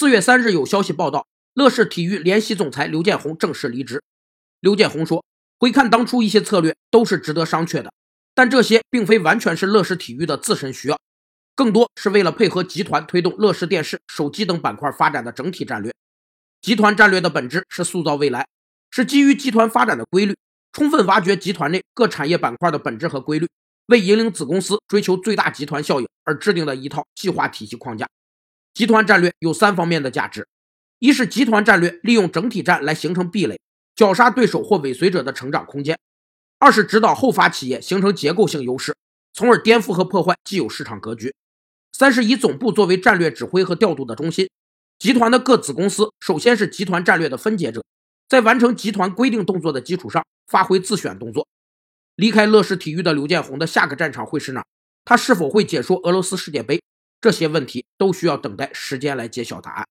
四月三日有消息报道，乐视体育联席总裁刘建宏正式离职。刘建宏说：“回看当初一些策略都是值得商榷的，但这些并非完全是乐视体育的自身需要，更多是为了配合集团推动乐视电视、手机等板块发展的整体战略。集团战略的本质是塑造未来，是基于集团发展的规律，充分挖掘集团内各产业板块的本质和规律，为引领子公司追求最大集团效应而制定的一套计划体系框架。”集团战略有三方面的价值：一是集团战略利用整体战来形成壁垒，绞杀对手或尾随者的成长空间；二是指导后发企业形成结构性优势，从而颠覆和破坏既有市场格局；三是以总部作为战略指挥和调度的中心，集团的各子公司首先是集团战略的分解者，在完成集团规定动作的基础上发挥自选动作。离开乐视体育的刘建宏的下个战场会是哪？他是否会解说俄罗斯世界杯？这些问题都需要等待时间来揭晓答案。